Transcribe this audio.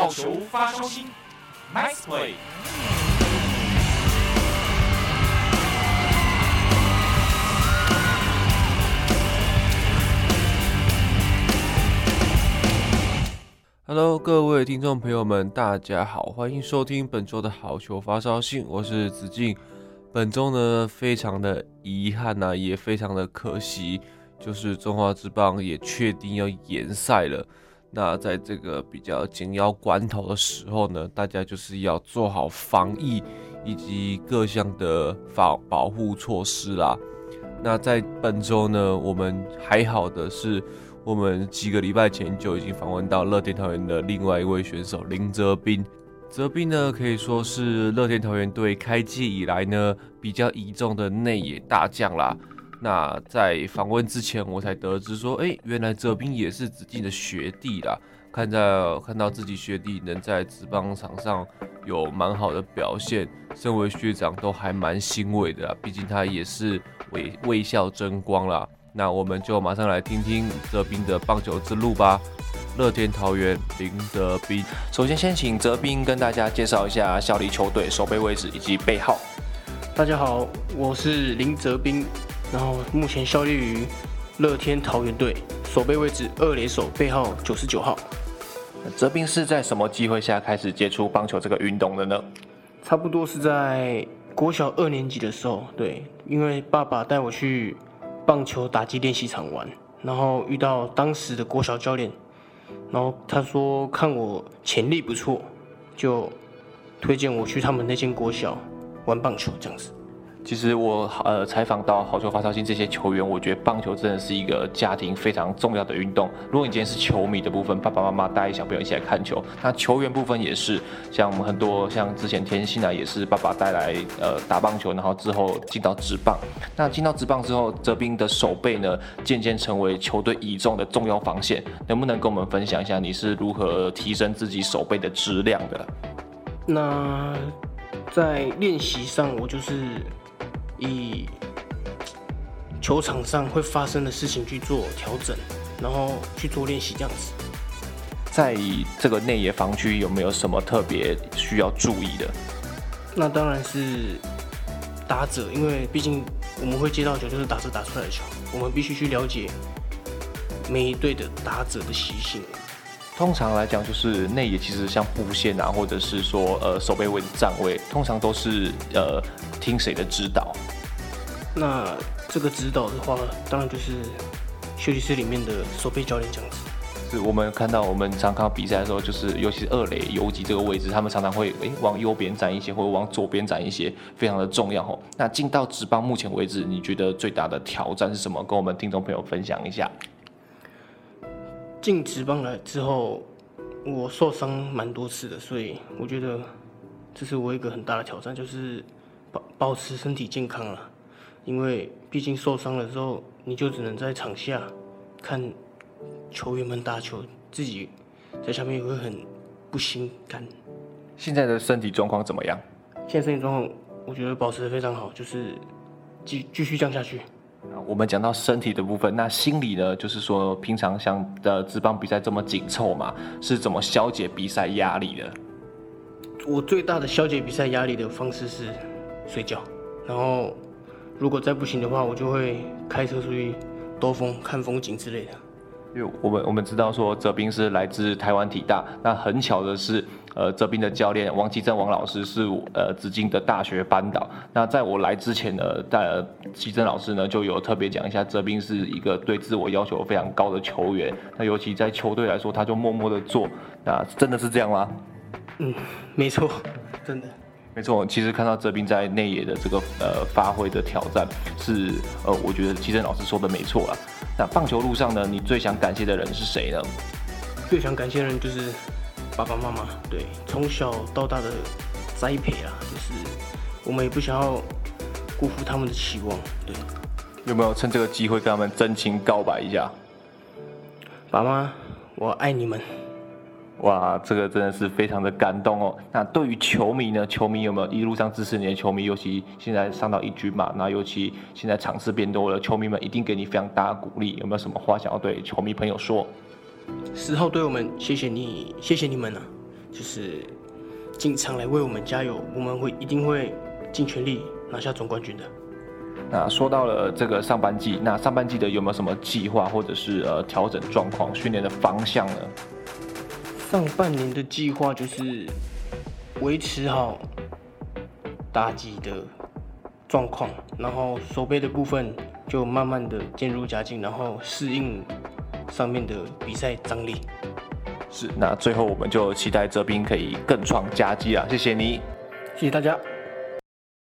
好球发烧心，Nice play。Hello，各位听众朋友们，大家好，欢迎收听本周的好球发烧信，我是子敬。本周呢，非常的遗憾呐、啊，也非常的可惜，就是中华之棒也确定要延赛了。那在这个比较紧要关头的时候呢，大家就是要做好防疫以及各项的防保护措施啦。那在本周呢，我们还好的是。我们几个礼拜前就已经访问到乐天桃园的另外一位选手林哲斌。哲斌呢，可以说是乐天桃园队开季以来呢比较倚重的内野大将啦。那在访问之前，我才得知说，哎，原来泽斌也是子敬的学弟啦。看在看到自己学弟能在职棒场上有蛮好的表现，身为学长都还蛮欣慰的啦。毕竟他也是为为校争光啦。那我们就马上来听听泽斌的棒球之路吧。乐天桃园林泽斌，首先先请泽斌跟大家介绍一下效力球队、守备位置以及背号。大家好，我是林泽斌，然后目前效力于乐天桃园队，守备位置二垒手，背号九十九号。泽斌是在什么机会下开始接触棒球这个运动的呢？差不多是在国小二年级的时候，对，因为爸爸带我去。棒球打击练习场玩，然后遇到当时的国小教练，然后他说看我潜力不错，就推荐我去他们那间国小玩棒球这样子。其实我呃采访到好球发烧星这些球员，我觉得棒球真的是一个家庭非常重要的运动。如果你今天是球迷的部分，爸爸妈妈带小朋友一起来看球，那球员部分也是，像我们很多像之前天信啊，也是爸爸带来呃打棒球，然后之后进到职棒。那进到职棒之后，泽斌的手背呢，渐渐成为球队倚重的重要防线。能不能跟我们分享一下你是如何提升自己手背的质量的？那在练习上，我就是。以球场上会发生的事情去做调整，然后去做练习，这样子。在这个内野防区有没有什么特别需要注意的？那当然是打者，因为毕竟我们会接到球，就是打者打出来的球，我们必须去了解每一队的打者的习性。通常来讲，就是内野其实像布线啊，或者是说呃守备位的站位，通常都是呃听谁的指导？那这个指导的话，当然就是休息室里面的守备教练这样子。是我们看到我们常看到比赛的时候，就是尤其是二垒游击这个位置，他们常常会诶、欸、往右边站一些，或者往左边站一些，非常的重要哦。那进到职棒目前为止，你觉得最大的挑战是什么？跟我们听众朋友分享一下。进职棒来之后，我受伤蛮多次的，所以我觉得这是我一个很大的挑战，就是保保持身体健康了。因为毕竟受伤了之后，你就只能在场下看球员们打球，自己在下面也会很不心甘。现在的身体状况怎么样？现在身体状况，我觉得保持的非常好，就是继继续降下去。我们讲到身体的部分，那心理呢？就是说，平常像的职棒比赛这么紧凑嘛，是怎么消解比赛压力的？我最大的消解比赛压力的方式是睡觉，然后如果再不行的话，我就会开车出去兜风、看风景之类的。因为我们我们知道说泽斌是来自台湾体大，那很巧的是，呃，泽斌的教练王基正王老师是呃紫金的大学班导。那在我来之前呢，呃，基正老师呢就有特别讲一下，泽斌是一个对自我要求非常高的球员。那尤其在球队来说，他就默默的做。那真的是这样吗？嗯，没错，真的。没错，其实看到哲斌在内野的这个呃发挥的挑战是呃，我觉得齐正老师说的没错啦。那棒球路上呢，你最想感谢的人是谁呢？最想感谢的人就是爸爸妈妈，对，从小到大的栽培啊，就是我们也不想要辜负他们的期望，对。有没有趁这个机会跟他们真情告白一下？爸妈，我爱你们。哇，这个真的是非常的感动哦。那对于球迷呢？球迷有没有一路上支持你的球迷？尤其现在上到一军嘛，那尤其现在场次变多了，球迷们一定给你非常大的鼓励。有没有什么话想要对球迷朋友说？十号队友们，谢谢你，谢谢你们啊！就是经常来为我们加油，我们会一定会尽全力拿下总冠军的。那说到了这个上半季，那上半季的有没有什么计划或者是呃调整状况、训练的方向呢？上半年的计划就是维持好打击的状况，然后手背的部分就慢慢的渐入佳境，然后适应上面的比赛张力。是，那最后我们就期待泽斌可以更创佳绩啊！谢谢你，谢谢大家。